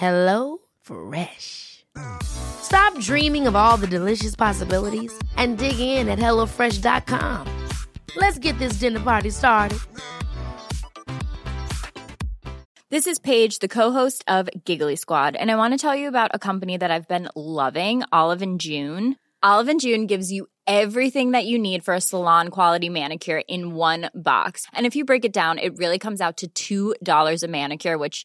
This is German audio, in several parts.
Hello Fresh. Stop dreaming of all the delicious possibilities and dig in at HelloFresh.com. Let's get this dinner party started. This is Paige, the co-host of Giggly Squad, and I want to tell you about a company that I've been loving, Olive and June. Olive and June gives you everything that you need for a salon quality manicure in one box. And if you break it down, it really comes out to $2 a manicure, which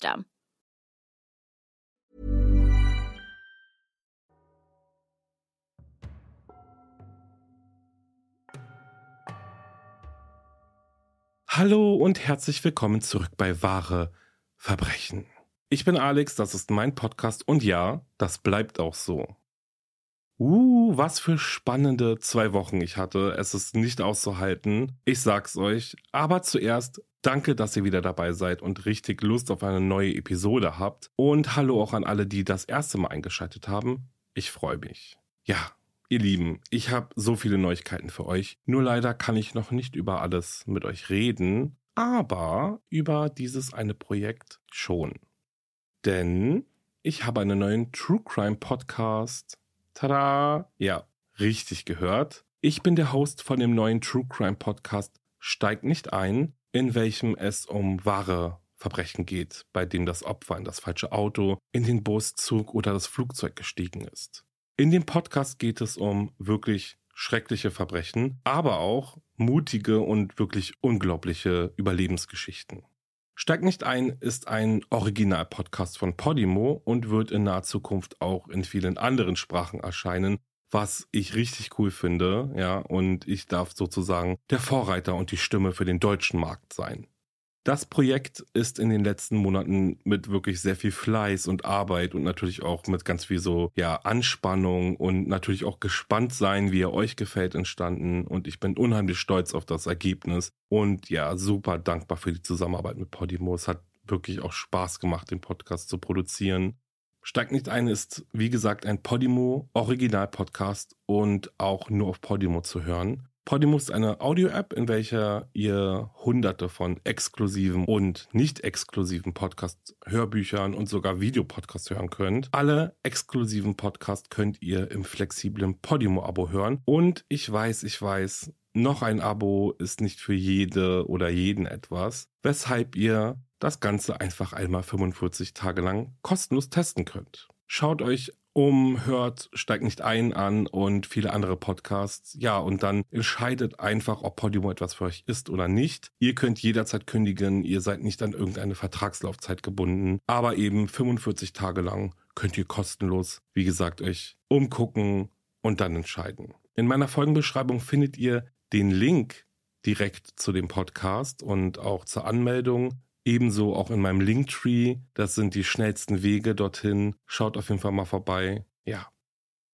Hallo und herzlich willkommen zurück bei Wahre Verbrechen. Ich bin Alex, das ist mein Podcast und ja, das bleibt auch so. Uh, was für spannende zwei Wochen ich hatte. Es ist nicht auszuhalten. Ich sag's euch. Aber zuerst danke, dass ihr wieder dabei seid und richtig Lust auf eine neue Episode habt. Und hallo auch an alle, die das erste Mal eingeschaltet haben. Ich freue mich. Ja, ihr Lieben, ich habe so viele Neuigkeiten für euch. Nur leider kann ich noch nicht über alles mit euch reden. Aber über dieses eine Projekt schon. Denn ich habe einen neuen True Crime Podcast Tada! Ja, richtig gehört. Ich bin der Host von dem neuen True Crime Podcast Steigt nicht ein, in welchem es um wahre Verbrechen geht, bei dem das Opfer in das falsche Auto, in den Bus, Zug oder das Flugzeug gestiegen ist. In dem Podcast geht es um wirklich schreckliche Verbrechen, aber auch mutige und wirklich unglaubliche Überlebensgeschichten. Steig nicht ein ist ein Original-Podcast von Podimo und wird in naher Zukunft auch in vielen anderen Sprachen erscheinen, was ich richtig cool finde, ja, und ich darf sozusagen der Vorreiter und die Stimme für den deutschen Markt sein. Das Projekt ist in den letzten Monaten mit wirklich sehr viel Fleiß und Arbeit und natürlich auch mit ganz viel so, ja, Anspannung und natürlich auch gespannt sein, wie er euch gefällt, entstanden. Und ich bin unheimlich stolz auf das Ergebnis und ja, super dankbar für die Zusammenarbeit mit Podimo. Es hat wirklich auch Spaß gemacht, den Podcast zu produzieren. Steigt nicht ein ist, wie gesagt, ein Podimo Original Podcast und auch nur auf Podimo zu hören. Podimo ist eine Audio-App, in welcher ihr hunderte von exklusiven und nicht exklusiven Podcasts, Hörbüchern und sogar Videopodcasts hören könnt. Alle exklusiven Podcasts könnt ihr im flexiblen Podimo-Abo hören. Und ich weiß, ich weiß, noch ein Abo ist nicht für jede oder jeden etwas, weshalb ihr das Ganze einfach einmal 45 Tage lang kostenlos testen könnt. Schaut euch um, hört, steigt nicht ein an und viele andere Podcasts. Ja, und dann entscheidet einfach, ob Podimo etwas für euch ist oder nicht. Ihr könnt jederzeit kündigen, ihr seid nicht an irgendeine Vertragslaufzeit gebunden, aber eben 45 Tage lang könnt ihr kostenlos, wie gesagt, euch umgucken und dann entscheiden. In meiner Folgenbeschreibung findet ihr den Link direkt zu dem Podcast und auch zur Anmeldung Ebenso auch in meinem Linktree. Das sind die schnellsten Wege dorthin. Schaut auf jeden Fall mal vorbei. Ja.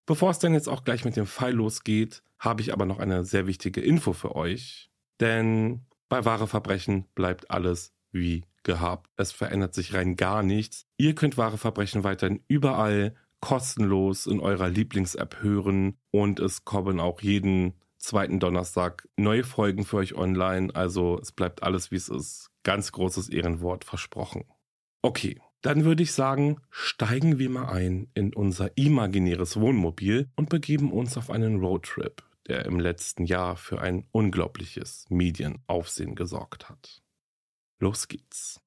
Bevor es dann jetzt auch gleich mit dem Fall losgeht, habe ich aber noch eine sehr wichtige Info für euch. Denn bei wahre Verbrechen bleibt alles wie gehabt. Es verändert sich rein gar nichts. Ihr könnt wahre Verbrechen weiterhin überall kostenlos in eurer Lieblings-App hören und es kommen auch jeden zweiten Donnerstag neue Folgen für euch online. Also es bleibt alles wie es ist. Ganz großes Ehrenwort versprochen. Okay, dann würde ich sagen, steigen wir mal ein in unser imaginäres Wohnmobil und begeben uns auf einen Roadtrip, der im letzten Jahr für ein unglaubliches Medienaufsehen gesorgt hat. Los geht's.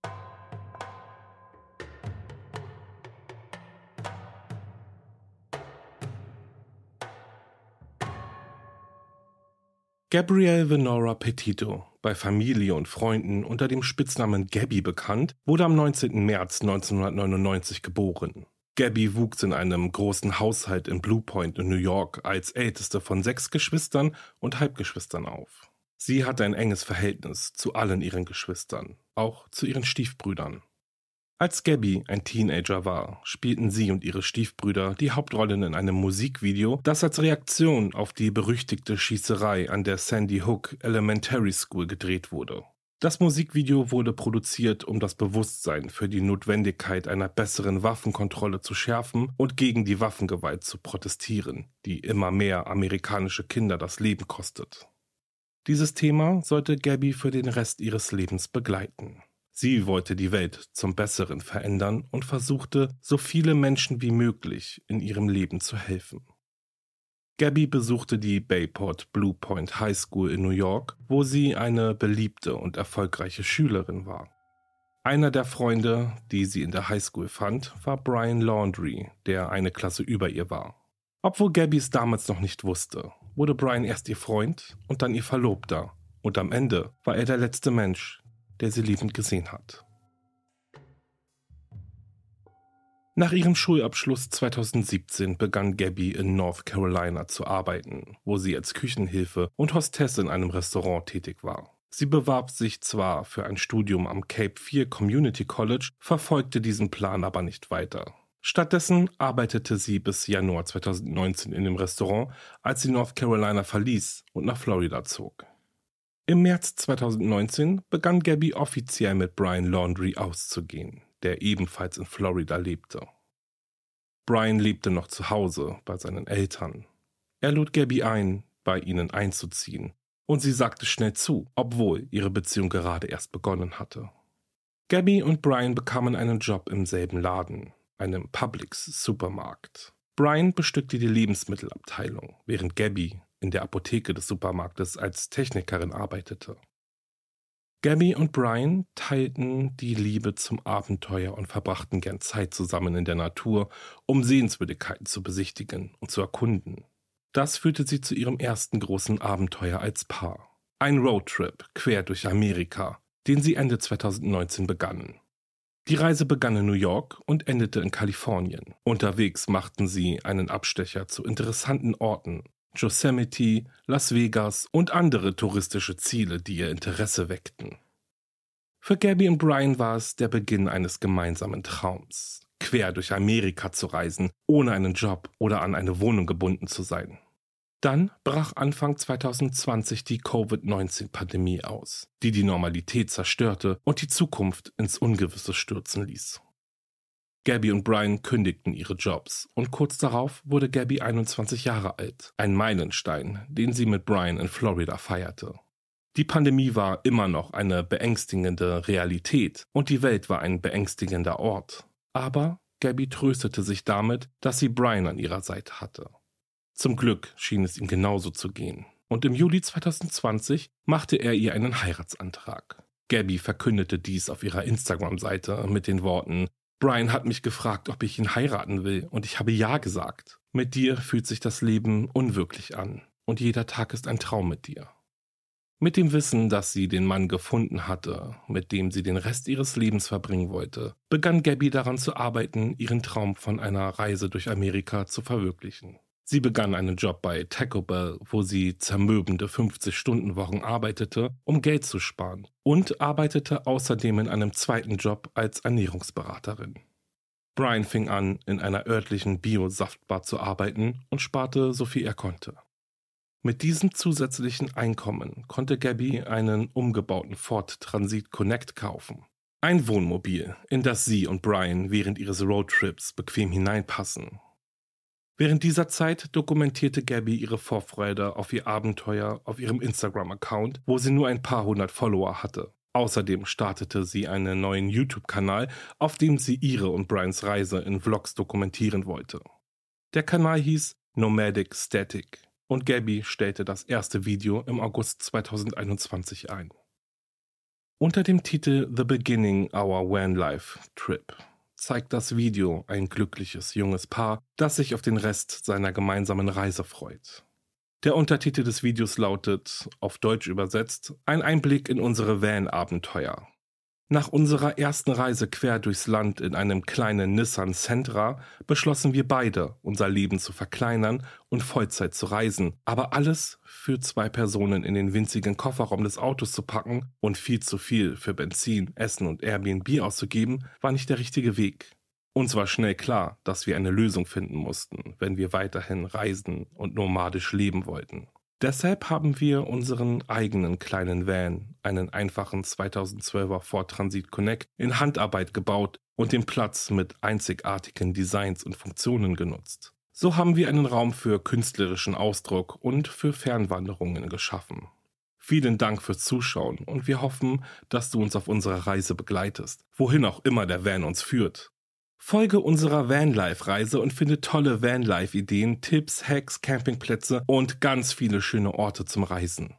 Gabrielle Venora Petito bei Familie und Freunden unter dem Spitznamen Gabby bekannt, wurde am 19. März 1999 geboren. Gabby wuchs in einem großen Haushalt in Blue Point in New York als älteste von sechs Geschwistern und Halbgeschwistern auf. Sie hatte ein enges Verhältnis zu allen ihren Geschwistern, auch zu ihren Stiefbrüdern. Als Gabby ein Teenager war, spielten sie und ihre Stiefbrüder die Hauptrollen in einem Musikvideo, das als Reaktion auf die berüchtigte Schießerei an der Sandy Hook Elementary School gedreht wurde. Das Musikvideo wurde produziert, um das Bewusstsein für die Notwendigkeit einer besseren Waffenkontrolle zu schärfen und gegen die Waffengewalt zu protestieren, die immer mehr amerikanische Kinder das Leben kostet. Dieses Thema sollte Gabby für den Rest ihres Lebens begleiten. Sie wollte die Welt zum Besseren verändern und versuchte, so viele Menschen wie möglich in ihrem Leben zu helfen. Gabby besuchte die Bayport Blue Point High School in New York, wo sie eine beliebte und erfolgreiche Schülerin war. Einer der Freunde, die sie in der High School fand, war Brian Laundry, der eine Klasse über ihr war. Obwohl Gabby es damals noch nicht wusste, wurde Brian erst ihr Freund und dann ihr Verlobter, und am Ende war er der letzte Mensch, der sie liebend gesehen hat. Nach ihrem Schulabschluss 2017 begann Gabby in North Carolina zu arbeiten, wo sie als Küchenhilfe und Hostess in einem Restaurant tätig war. Sie bewarb sich zwar für ein Studium am Cape Fear Community College, verfolgte diesen Plan aber nicht weiter. Stattdessen arbeitete sie bis Januar 2019 in dem Restaurant, als sie North Carolina verließ und nach Florida zog. Im März 2019 begann Gabby offiziell mit Brian Laundry auszugehen, der ebenfalls in Florida lebte. Brian lebte noch zu Hause bei seinen Eltern. Er lud Gabby ein, bei ihnen einzuziehen, und sie sagte schnell zu, obwohl ihre Beziehung gerade erst begonnen hatte. Gabby und Brian bekamen einen Job im selben Laden, einem Publix Supermarkt. Brian bestückte die Lebensmittelabteilung, während Gabby in der Apotheke des Supermarktes als Technikerin arbeitete. Gabby und Brian teilten die Liebe zum Abenteuer und verbrachten gern Zeit zusammen in der Natur, um Sehenswürdigkeiten zu besichtigen und zu erkunden. Das führte sie zu ihrem ersten großen Abenteuer als Paar. Ein Roadtrip quer durch Amerika, den sie Ende 2019 begannen. Die Reise begann in New York und endete in Kalifornien. Unterwegs machten sie einen Abstecher zu interessanten Orten Yosemite, Las Vegas und andere touristische Ziele, die ihr Interesse weckten. Für Gabby und Brian war es der Beginn eines gemeinsamen Traums, quer durch Amerika zu reisen, ohne einen Job oder an eine Wohnung gebunden zu sein. Dann brach Anfang 2020 die Covid-19-Pandemie aus, die die Normalität zerstörte und die Zukunft ins Ungewisse stürzen ließ. Gabby und Brian kündigten ihre Jobs und kurz darauf wurde Gabby 21 Jahre alt, ein Meilenstein, den sie mit Brian in Florida feierte. Die Pandemie war immer noch eine beängstigende Realität und die Welt war ein beängstigender Ort. Aber Gabby tröstete sich damit, dass sie Brian an ihrer Seite hatte. Zum Glück schien es ihm genauso zu gehen. Und im Juli 2020 machte er ihr einen Heiratsantrag. Gabby verkündete dies auf ihrer Instagram-Seite mit den Worten Brian hat mich gefragt, ob ich ihn heiraten will, und ich habe ja gesagt. Mit dir fühlt sich das Leben unwirklich an, und jeder Tag ist ein Traum mit dir. Mit dem Wissen, dass sie den Mann gefunden hatte, mit dem sie den Rest ihres Lebens verbringen wollte, begann Gabby daran zu arbeiten, ihren Traum von einer Reise durch Amerika zu verwirklichen. Sie begann einen Job bei Taco Bell, wo sie zermürbende 50-Stunden-Wochen arbeitete, um Geld zu sparen, und arbeitete außerdem in einem zweiten Job als Ernährungsberaterin. Brian fing an, in einer örtlichen Bio-Saftbar zu arbeiten und sparte so viel er konnte. Mit diesem zusätzlichen Einkommen konnte Gabby einen umgebauten Ford Transit Connect kaufen. Ein Wohnmobil, in das sie und Brian während ihres Roadtrips bequem hineinpassen Während dieser Zeit dokumentierte Gabby ihre Vorfreude auf ihr Abenteuer auf ihrem Instagram-Account, wo sie nur ein paar hundert Follower hatte. Außerdem startete sie einen neuen YouTube-Kanal, auf dem sie ihre und Brians Reise in Vlogs dokumentieren wollte. Der Kanal hieß Nomadic Static und Gabby stellte das erste Video im August 2021 ein. Unter dem Titel The Beginning Our Van Life Trip zeigt das Video ein glückliches junges Paar, das sich auf den Rest seiner gemeinsamen Reise freut. Der Untertitel des Videos lautet, auf Deutsch übersetzt, ein Einblick in unsere Van-Abenteuer. Nach unserer ersten Reise quer durchs Land in einem kleinen Nissan Sentra beschlossen wir beide, unser Leben zu verkleinern und Vollzeit zu reisen, aber alles für zwei Personen in den winzigen Kofferraum des Autos zu packen und viel zu viel für Benzin, Essen und Airbnb auszugeben, war nicht der richtige Weg. Uns war schnell klar, dass wir eine Lösung finden mussten, wenn wir weiterhin reisen und nomadisch leben wollten. Deshalb haben wir unseren eigenen kleinen Van, einen einfachen 2012er Ford Transit Connect, in Handarbeit gebaut und den Platz mit einzigartigen Designs und Funktionen genutzt. So haben wir einen Raum für künstlerischen Ausdruck und für Fernwanderungen geschaffen. Vielen Dank fürs Zuschauen und wir hoffen, dass du uns auf unserer Reise begleitest, wohin auch immer der Van uns führt. Folge unserer Vanlife-Reise und finde tolle Vanlife-Ideen, Tipps, Hacks, Campingplätze und ganz viele schöne Orte zum Reisen.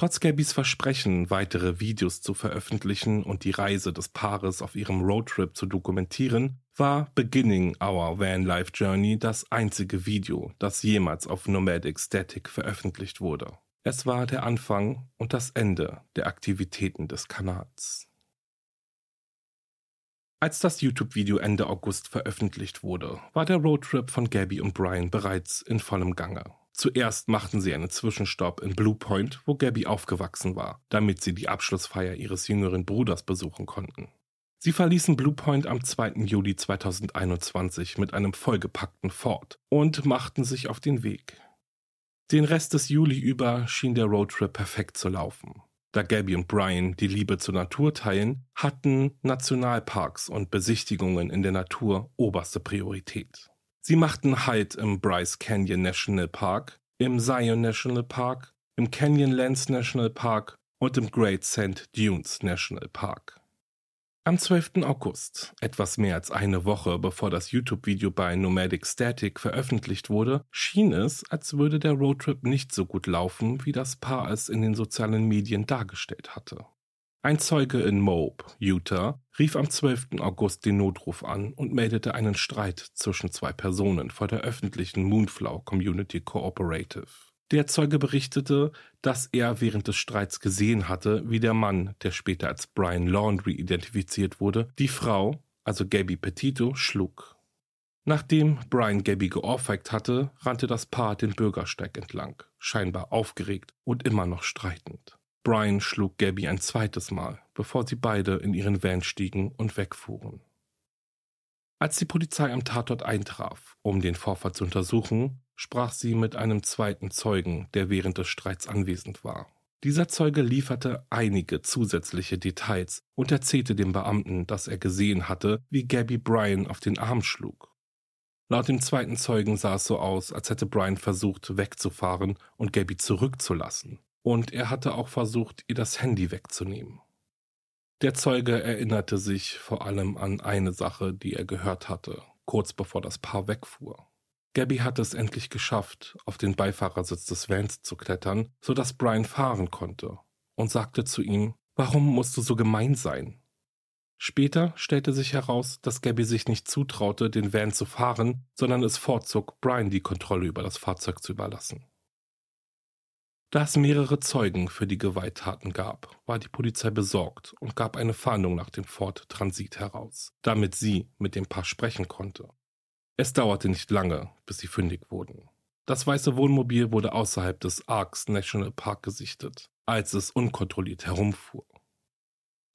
Trotz Gabys Versprechen, weitere Videos zu veröffentlichen und die Reise des Paares auf ihrem Roadtrip zu dokumentieren, war Beginning Our Van Life Journey das einzige Video, das jemals auf Nomadic Static veröffentlicht wurde. Es war der Anfang und das Ende der Aktivitäten des Kanals. Als das YouTube-Video Ende August veröffentlicht wurde, war der Roadtrip von Gabby und Brian bereits in vollem Gange. Zuerst machten sie einen Zwischenstopp in Blue Point, wo Gabby aufgewachsen war, damit sie die Abschlussfeier ihres jüngeren Bruders besuchen konnten. Sie verließen Blue Point am 2. Juli 2021 mit einem vollgepackten Ford und machten sich auf den Weg. Den Rest des Juli über schien der Roadtrip perfekt zu laufen. Da Gabby und Brian die Liebe zur Natur teilen, hatten Nationalparks und Besichtigungen in der Natur oberste Priorität. Sie machten Halt im Bryce Canyon National Park, im Zion National Park, im Canyonlands National Park und im Great Sand Dunes National Park. Am 12. August, etwas mehr als eine Woche bevor das YouTube-Video bei Nomadic Static veröffentlicht wurde, schien es, als würde der Roadtrip nicht so gut laufen, wie das Paar es in den sozialen Medien dargestellt hatte. Ein Zeuge in Moab, Utah, rief am 12. August den Notruf an und meldete einen Streit zwischen zwei Personen vor der öffentlichen Moonflower Community Cooperative. Der Zeuge berichtete, dass er während des Streits gesehen hatte, wie der Mann, der später als Brian Laundry identifiziert wurde, die Frau, also Gabby Petito, schlug. Nachdem Brian Gabby geohrfeigt hatte, rannte das Paar den Bürgersteig entlang, scheinbar aufgeregt und immer noch streitend. Brian schlug Gabby ein zweites Mal, bevor sie beide in ihren Van stiegen und wegfuhren. Als die Polizei am Tatort eintraf, um den Vorfall zu untersuchen, sprach sie mit einem zweiten Zeugen, der während des Streits anwesend war. Dieser Zeuge lieferte einige zusätzliche Details und erzählte dem Beamten, dass er gesehen hatte, wie Gabby Bryan auf den Arm schlug. Laut dem zweiten Zeugen sah es so aus, als hätte Bryan versucht, wegzufahren und Gabby zurückzulassen. Und er hatte auch versucht, ihr das Handy wegzunehmen. Der Zeuge erinnerte sich vor allem an eine Sache, die er gehört hatte, kurz bevor das Paar wegfuhr. Gabby hatte es endlich geschafft, auf den Beifahrersitz des Vans zu klettern, so dass Brian fahren konnte, und sagte zu ihm, warum musst du so gemein sein? Später stellte sich heraus, dass Gabby sich nicht zutraute, den Van zu fahren, sondern es vorzog, Brian die Kontrolle über das Fahrzeug zu überlassen. Da es mehrere Zeugen für die Gewalttaten gab, war die Polizei besorgt und gab eine Fahndung nach dem Ford Transit heraus, damit sie mit dem Paar sprechen konnte. Es dauerte nicht lange, bis sie fündig wurden. Das weiße Wohnmobil wurde außerhalb des Arks National Park gesichtet, als es unkontrolliert herumfuhr.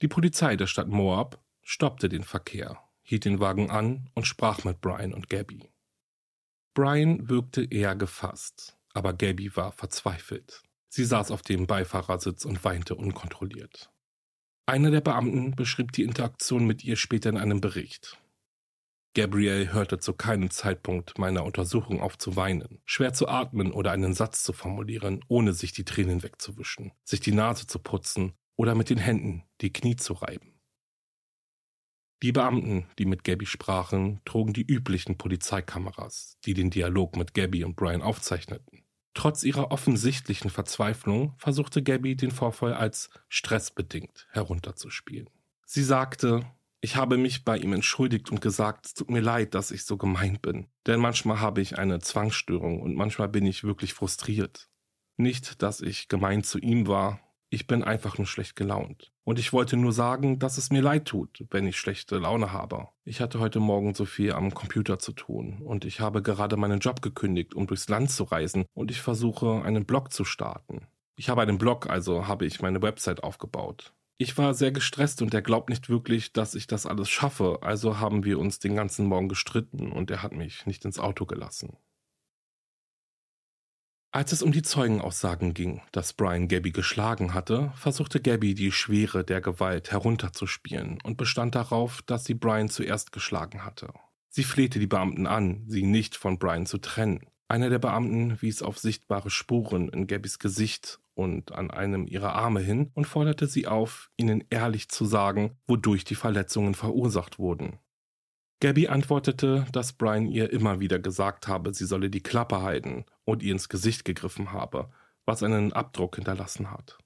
Die Polizei der Stadt Moab stoppte den Verkehr, hielt den Wagen an und sprach mit Brian und Gabby. Brian wirkte eher gefasst, aber Gabby war verzweifelt. Sie saß auf dem Beifahrersitz und weinte unkontrolliert. Einer der Beamten beschrieb die Interaktion mit ihr später in einem Bericht. Gabrielle hörte zu keinem Zeitpunkt meiner Untersuchung auf zu weinen, schwer zu atmen oder einen Satz zu formulieren, ohne sich die Tränen wegzuwischen, sich die Nase zu putzen oder mit den Händen die Knie zu reiben. Die Beamten, die mit Gabby sprachen, trugen die üblichen Polizeikameras, die den Dialog mit Gabby und Brian aufzeichneten. Trotz ihrer offensichtlichen Verzweiflung versuchte Gabby den Vorfall als stressbedingt herunterzuspielen. Sie sagte, Ich habe mich bei ihm entschuldigt und gesagt, es tut mir leid, dass ich so gemein bin. Denn manchmal habe ich eine Zwangsstörung und manchmal bin ich wirklich frustriert. Nicht, dass ich gemein zu ihm war, ich bin einfach nur schlecht gelaunt. Und ich wollte nur sagen, dass es mir leid tut, wenn ich schlechte Laune habe. Ich hatte heute Morgen so viel am Computer zu tun und ich habe gerade meinen Job gekündigt, um durchs Land zu reisen und ich versuche, einen Blog zu starten. Ich habe einen Blog, also habe ich meine Website aufgebaut. Ich war sehr gestresst und er glaubt nicht wirklich, dass ich das alles schaffe, also haben wir uns den ganzen Morgen gestritten und er hat mich nicht ins Auto gelassen. Als es um die Zeugenaussagen ging, dass Brian Gabby geschlagen hatte, versuchte Gabby die Schwere der Gewalt herunterzuspielen und bestand darauf, dass sie Brian zuerst geschlagen hatte. Sie flehte die Beamten an, sie nicht von Brian zu trennen. Einer der Beamten wies auf sichtbare Spuren in Gabbys Gesicht und an einem ihrer Arme hin und forderte sie auf, ihnen ehrlich zu sagen, wodurch die Verletzungen verursacht wurden. Gabby antwortete, dass Brian ihr immer wieder gesagt habe, sie solle die Klappe halten und ihr ins Gesicht gegriffen habe, was einen Abdruck hinterlassen hat.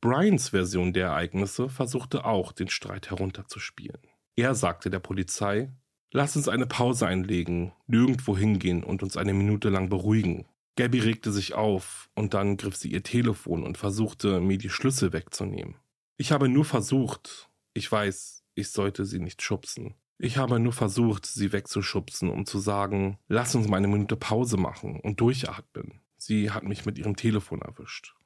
Brians Version der Ereignisse versuchte auch, den Streit herunterzuspielen. Er sagte der Polizei, Lass uns eine Pause einlegen, nirgendwo hingehen und uns eine Minute lang beruhigen. Gabby regte sich auf und dann griff sie ihr Telefon und versuchte, mir die Schlüssel wegzunehmen. Ich habe nur versucht, ich weiß, ich sollte sie nicht schubsen. Ich habe nur versucht, sie wegzuschubsen, um zu sagen, lass uns mal eine Minute Pause machen und durchatmen. Sie hat mich mit ihrem Telefon erwischt.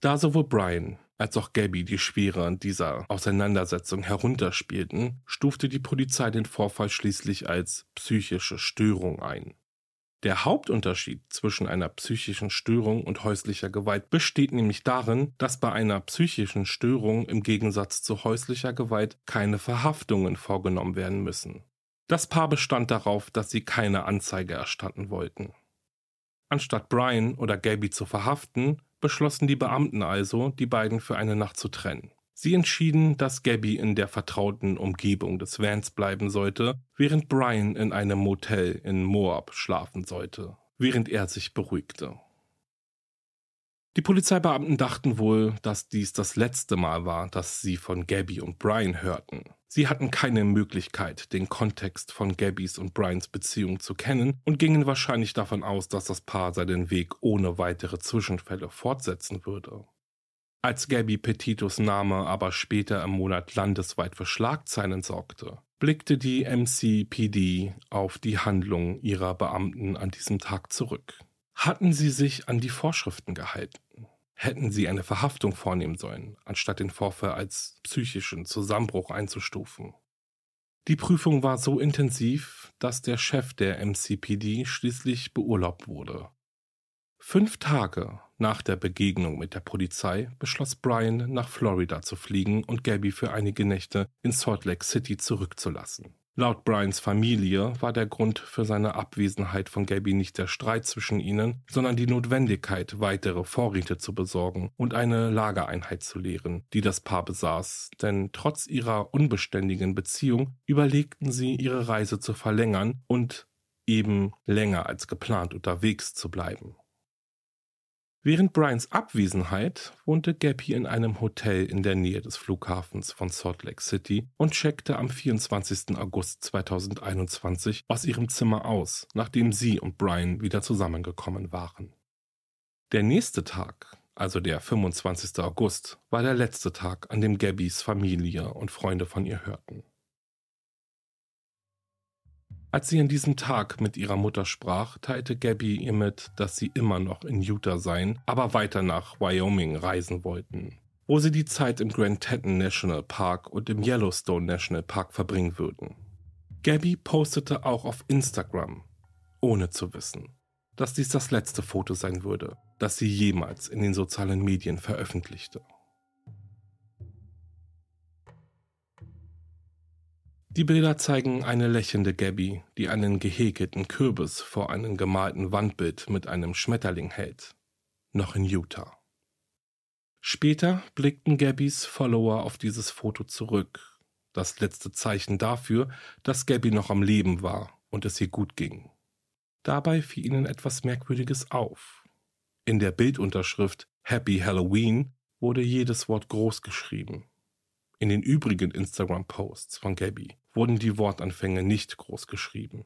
Da sowohl Brian als auch Gabby die Schwere dieser Auseinandersetzung herunterspielten, stufte die Polizei den Vorfall schließlich als psychische Störung ein. Der Hauptunterschied zwischen einer psychischen Störung und häuslicher Gewalt besteht nämlich darin, dass bei einer psychischen Störung im Gegensatz zu häuslicher Gewalt keine Verhaftungen vorgenommen werden müssen. Das Paar bestand darauf, dass sie keine Anzeige erstatten wollten. Anstatt Brian oder Gabby zu verhaften, beschlossen die Beamten also, die beiden für eine Nacht zu trennen. Sie entschieden, dass Gabby in der vertrauten Umgebung des Vans bleiben sollte, während Brian in einem Motel in Moab schlafen sollte, während er sich beruhigte. Die Polizeibeamten dachten wohl, dass dies das letzte Mal war, dass sie von Gabby und Brian hörten. Sie hatten keine Möglichkeit, den Kontext von Gabbys und Brians Beziehung zu kennen und gingen wahrscheinlich davon aus, dass das Paar seinen Weg ohne weitere Zwischenfälle fortsetzen würde. Als Gabby Petitos Name aber später im Monat landesweit für Schlagzeilen sorgte, blickte die MCPD auf die Handlung ihrer Beamten an diesem Tag zurück. Hatten sie sich an die Vorschriften gehalten? Hätten sie eine Verhaftung vornehmen sollen, anstatt den Vorfall als psychischen Zusammenbruch einzustufen? Die Prüfung war so intensiv, dass der Chef der MCPD schließlich beurlaubt wurde. Fünf Tage nach der Begegnung mit der Polizei beschloss Brian, nach Florida zu fliegen und Gabby für einige Nächte in Salt Lake City zurückzulassen. Laut Brians Familie war der Grund für seine Abwesenheit von Gabby nicht der Streit zwischen ihnen, sondern die Notwendigkeit, weitere Vorräte zu besorgen und eine Lagereinheit zu leeren, die das Paar besaß, denn trotz ihrer unbeständigen Beziehung überlegten sie, ihre Reise zu verlängern und eben länger als geplant unterwegs zu bleiben. Während Brians Abwesenheit wohnte Gabby in einem Hotel in der Nähe des Flughafens von Salt Lake City und checkte am 24. August 2021 aus ihrem Zimmer aus, nachdem sie und Brian wieder zusammengekommen waren. Der nächste Tag, also der 25. August, war der letzte Tag, an dem Gabbys Familie und Freunde von ihr hörten. Als sie an diesem Tag mit ihrer Mutter sprach, teilte Gabby ihr mit, dass sie immer noch in Utah seien, aber weiter nach Wyoming reisen wollten, wo sie die Zeit im Grand Teton National Park und im Yellowstone National Park verbringen würden. Gabby postete auch auf Instagram, ohne zu wissen, dass dies das letzte Foto sein würde, das sie jemals in den sozialen Medien veröffentlichte. Die Bilder zeigen eine lächelnde Gabby, die einen gehäkelten Kürbis vor einem gemalten Wandbild mit einem Schmetterling hält. Noch in Utah. Später blickten Gabbys Follower auf dieses Foto zurück. Das letzte Zeichen dafür, dass Gabby noch am Leben war und es ihr gut ging. Dabei fiel ihnen etwas Merkwürdiges auf. In der Bildunterschrift Happy Halloween wurde jedes Wort groß geschrieben. In den übrigen Instagram-Posts von Gabby wurden die Wortanfänge nicht groß geschrieben.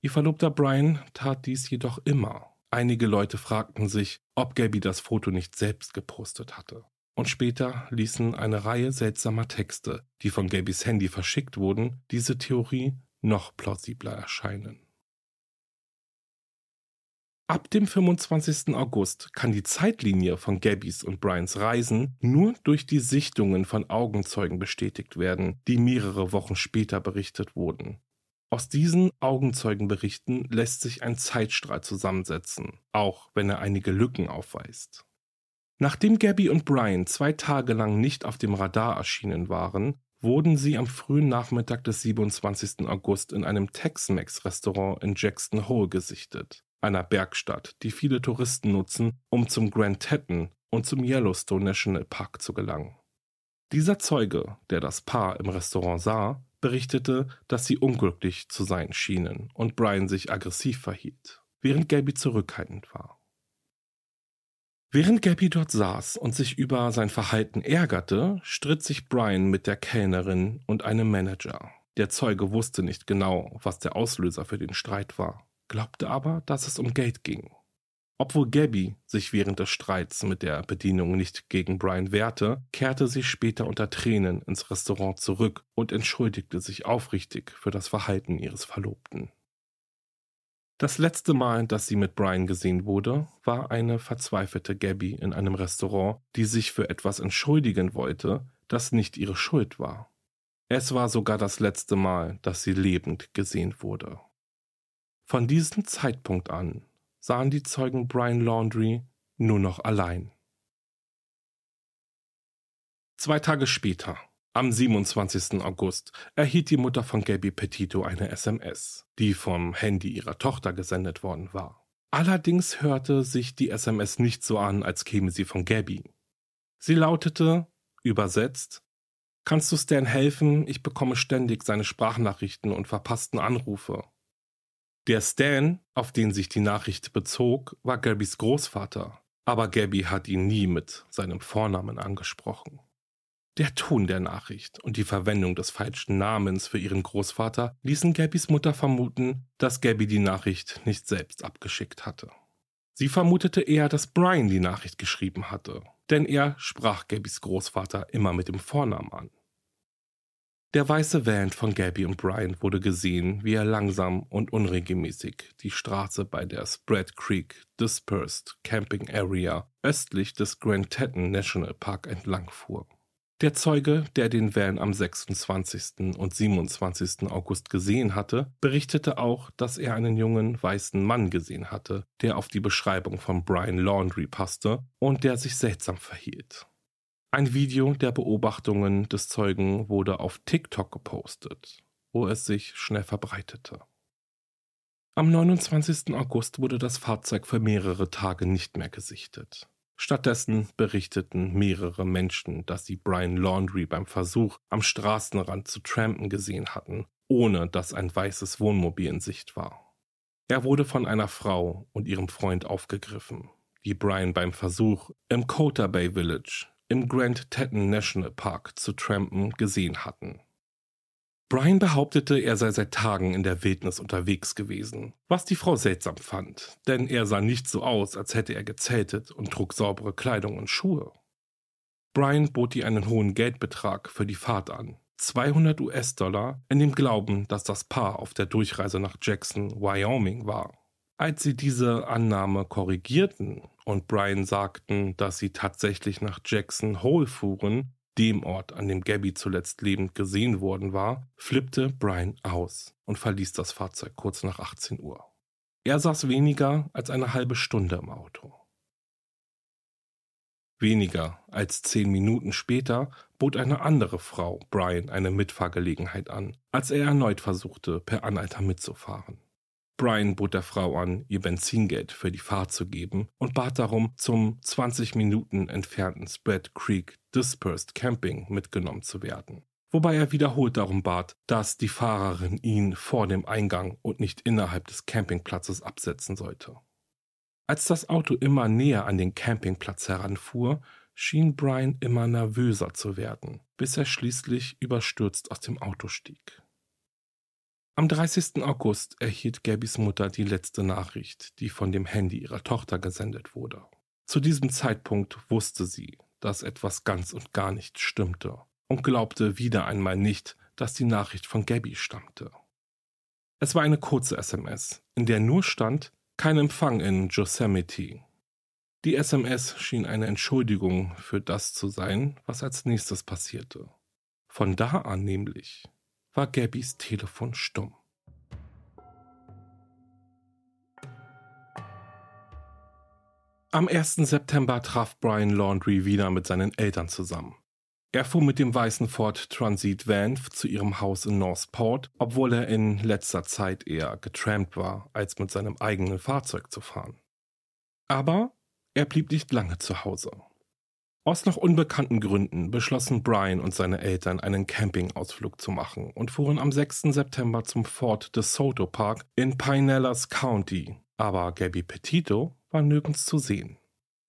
Ihr Verlobter Brian tat dies jedoch immer. Einige Leute fragten sich, ob Gabby das Foto nicht selbst gepostet hatte. Und später ließen eine Reihe seltsamer Texte, die von Gabbys Handy verschickt wurden, diese Theorie noch plausibler erscheinen. Ab dem 25. August kann die Zeitlinie von Gabbys und Brians Reisen nur durch die Sichtungen von Augenzeugen bestätigt werden, die mehrere Wochen später berichtet wurden. Aus diesen Augenzeugenberichten lässt sich ein Zeitstrahl zusammensetzen, auch wenn er einige Lücken aufweist. Nachdem Gabby und Brian zwei Tage lang nicht auf dem Radar erschienen waren, wurden sie am frühen Nachmittag des 27. August in einem Tex-Mex-Restaurant in Jackson Hole gesichtet einer Bergstadt, die viele Touristen nutzen, um zum Grand Teton und zum Yellowstone National Park zu gelangen. Dieser Zeuge, der das Paar im Restaurant sah, berichtete, dass sie unglücklich zu sein schienen und Brian sich aggressiv verhielt, während Gabby zurückhaltend war. Während Gabby dort saß und sich über sein Verhalten ärgerte, stritt sich Brian mit der Kellnerin und einem Manager. Der Zeuge wusste nicht genau, was der Auslöser für den Streit war glaubte aber, dass es um Geld ging. Obwohl Gabby sich während des Streits mit der Bedienung nicht gegen Brian wehrte, kehrte sie später unter Tränen ins Restaurant zurück und entschuldigte sich aufrichtig für das Verhalten ihres Verlobten. Das letzte Mal, dass sie mit Brian gesehen wurde, war eine verzweifelte Gabby in einem Restaurant, die sich für etwas entschuldigen wollte, das nicht ihre Schuld war. Es war sogar das letzte Mal, dass sie lebend gesehen wurde. Von diesem Zeitpunkt an sahen die Zeugen Brian Laundry nur noch allein. Zwei Tage später, am 27. August, erhielt die Mutter von Gabby Petito eine SMS, die vom Handy ihrer Tochter gesendet worden war. Allerdings hörte sich die SMS nicht so an, als käme sie von Gabby. Sie lautete, übersetzt, Kannst du Stan helfen? Ich bekomme ständig seine Sprachnachrichten und verpassten Anrufe. Der Stan, auf den sich die Nachricht bezog, war Gabbys Großvater, aber Gabby hat ihn nie mit seinem Vornamen angesprochen. Der Ton der Nachricht und die Verwendung des falschen Namens für ihren Großvater ließen Gabbys Mutter vermuten, dass Gabby die Nachricht nicht selbst abgeschickt hatte. Sie vermutete eher, dass Brian die Nachricht geschrieben hatte, denn er sprach Gabbys Großvater immer mit dem Vornamen an. Der weiße Van von Gabby und Brian wurde gesehen, wie er langsam und unregelmäßig die Straße bei der Spread Creek Dispersed Camping Area östlich des Grand Teton National Park entlang fuhr. Der Zeuge, der den Van am 26. und 27. August gesehen hatte, berichtete auch, dass er einen jungen weißen Mann gesehen hatte, der auf die Beschreibung von Brian Laundry passte und der sich seltsam verhielt. Ein Video der Beobachtungen des Zeugen wurde auf TikTok gepostet, wo es sich schnell verbreitete. Am 29. August wurde das Fahrzeug für mehrere Tage nicht mehr gesichtet. Stattdessen berichteten mehrere Menschen, dass sie Brian Laundry beim Versuch, am Straßenrand zu trampen gesehen hatten, ohne dass ein weißes Wohnmobil in Sicht war. Er wurde von einer Frau und ihrem Freund aufgegriffen, die Brian beim Versuch, im Kota Bay Village im Grand Teton National Park zu trampen gesehen hatten. Brian behauptete, er sei seit Tagen in der Wildnis unterwegs gewesen, was die Frau seltsam fand, denn er sah nicht so aus, als hätte er gezeltet und trug saubere Kleidung und Schuhe. Brian bot ihr einen hohen Geldbetrag für die Fahrt an, 200 US-Dollar, in dem Glauben, dass das Paar auf der Durchreise nach Jackson, Wyoming war. Als sie diese Annahme korrigierten und Brian sagten, dass sie tatsächlich nach Jackson Hole fuhren, dem Ort, an dem Gabby zuletzt lebend gesehen worden war, flippte Brian aus und verließ das Fahrzeug kurz nach 18 Uhr. Er saß weniger als eine halbe Stunde im Auto. Weniger als zehn Minuten später bot eine andere Frau Brian eine Mitfahrgelegenheit an, als er erneut versuchte, per Anhalter mitzufahren. Brian bot der Frau an, ihr Benzingeld für die Fahrt zu geben und bat darum, zum 20 Minuten entfernten Spread Creek Dispersed Camping mitgenommen zu werden. Wobei er wiederholt darum bat, dass die Fahrerin ihn vor dem Eingang und nicht innerhalb des Campingplatzes absetzen sollte. Als das Auto immer näher an den Campingplatz heranfuhr, schien Brian immer nervöser zu werden, bis er schließlich überstürzt aus dem Auto stieg. Am 30. August erhielt Gabys Mutter die letzte Nachricht, die von dem Handy ihrer Tochter gesendet wurde. Zu diesem Zeitpunkt wusste sie, dass etwas ganz und gar nicht stimmte und glaubte wieder einmal nicht, dass die Nachricht von Gabby stammte. Es war eine kurze SMS, in der nur stand, kein Empfang in Yosemite. Die SMS schien eine Entschuldigung für das zu sein, was als nächstes passierte. Von da an nämlich war Gabbys Telefon stumm. Am 1. September traf Brian Laundry wieder mit seinen Eltern zusammen. Er fuhr mit dem weißen Ford Transit Van zu ihrem Haus in Northport, obwohl er in letzter Zeit eher getrampt war, als mit seinem eigenen Fahrzeug zu fahren. Aber er blieb nicht lange zu Hause. Aus noch unbekannten Gründen beschlossen Brian und seine Eltern einen Campingausflug zu machen und fuhren am 6. September zum Fort DeSoto Park in Pinellas County, aber Gabby Petito war nirgends zu sehen.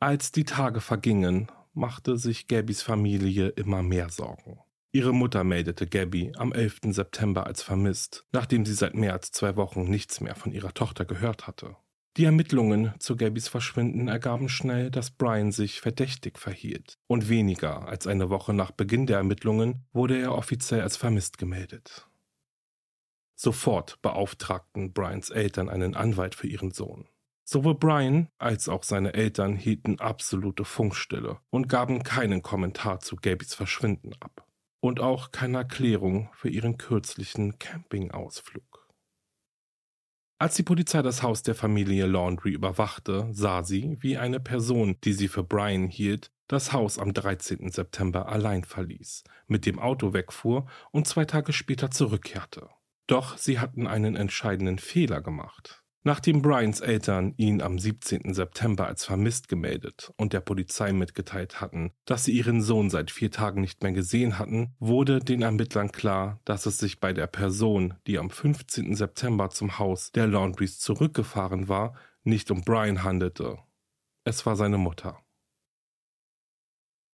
Als die Tage vergingen, machte sich Gabbys Familie immer mehr Sorgen. Ihre Mutter meldete Gabby am 11. September als vermisst, nachdem sie seit mehr als zwei Wochen nichts mehr von ihrer Tochter gehört hatte. Die Ermittlungen zu Gabbys Verschwinden ergaben schnell, dass Brian sich verdächtig verhielt, und weniger als eine Woche nach Beginn der Ermittlungen wurde er offiziell als vermisst gemeldet. Sofort beauftragten Brians Eltern einen Anwalt für ihren Sohn. Sowohl Brian als auch seine Eltern hielten absolute Funkstille und gaben keinen Kommentar zu Gabys Verschwinden ab. Und auch keine Erklärung für ihren kürzlichen Campingausflug. Als die Polizei das Haus der Familie Laundry überwachte, sah sie, wie eine Person, die sie für Brian hielt, das Haus am 13. September allein verließ, mit dem Auto wegfuhr und zwei Tage später zurückkehrte. Doch sie hatten einen entscheidenden Fehler gemacht. Nachdem Brians Eltern ihn am 17. September als vermisst gemeldet und der Polizei mitgeteilt hatten, dass sie ihren Sohn seit vier Tagen nicht mehr gesehen hatten, wurde den Ermittlern klar, dass es sich bei der Person, die am 15. September zum Haus der Laundries zurückgefahren war, nicht um Brian handelte. Es war seine Mutter.